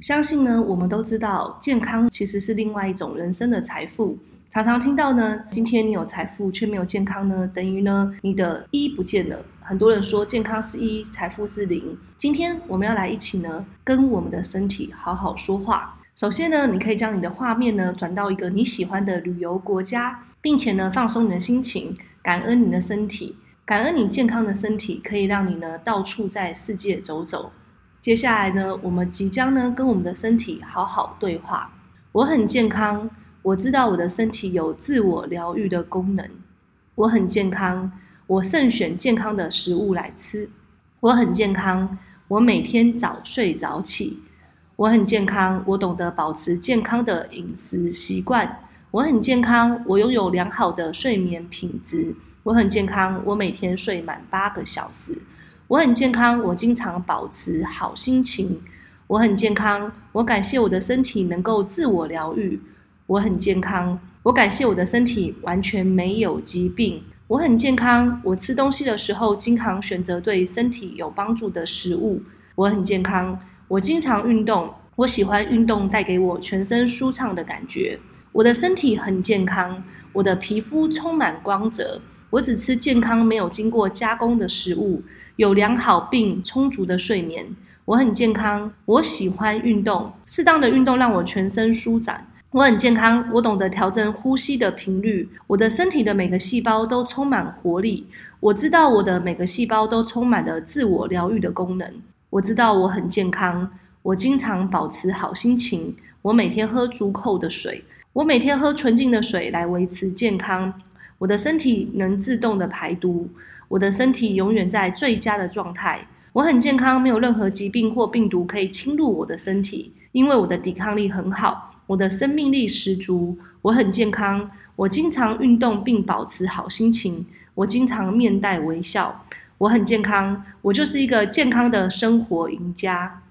相信呢，我们都知道，健康其实是另外一种人生的财富。常常听到呢，今天你有财富却没有健康呢，等于呢，你的一不见了。很多人说健康是一，财富是零。今天我们要来一起呢，跟我们的身体好好说话。首先呢，你可以将你的画面呢转到一个你喜欢的旅游国家，并且呢，放松你的心情，感恩你的身体，感恩你健康的身体可以让你呢到处在世界走走。接下来呢，我们即将呢跟我们的身体好好对话。我很健康，我知道我的身体有自我疗愈的功能。我很健康，我慎选健康的食物来吃。我很健康，我每天早睡早起。我很健康，我懂得保持健康的饮食习惯。我很健康，我拥有良好的睡眠品质。我很健康，我每天睡满八个小时。我很健康，我经常保持好心情。我很健康，我感谢我的身体能够自我疗愈。我很健康，我感谢我的身体完全没有疾病。我很健康，我吃东西的时候经常选择对身体有帮助的食物。我很健康，我经常运动，我喜欢运动带给我全身舒畅的感觉。我的身体很健康，我的皮肤充满光泽。我只吃健康没有经过加工的食物。有良好并充足的睡眠，我很健康。我喜欢运动，适当的运动让我全身舒展。我很健康，我懂得调整呼吸的频率。我的身体的每个细胞都充满活力。我知道我的每个细胞都充满了自我疗愈的功能。我知道我很健康，我经常保持好心情。我每天喝足够的水，我每天喝纯净的水来维持健康。我的身体能自动的排毒。我的身体永远在最佳的状态，我很健康，没有任何疾病或病毒可以侵入我的身体，因为我的抵抗力很好，我的生命力十足。我很健康，我经常运动并保持好心情，我经常面带微笑。我很健康，我就是一个健康的生活赢家。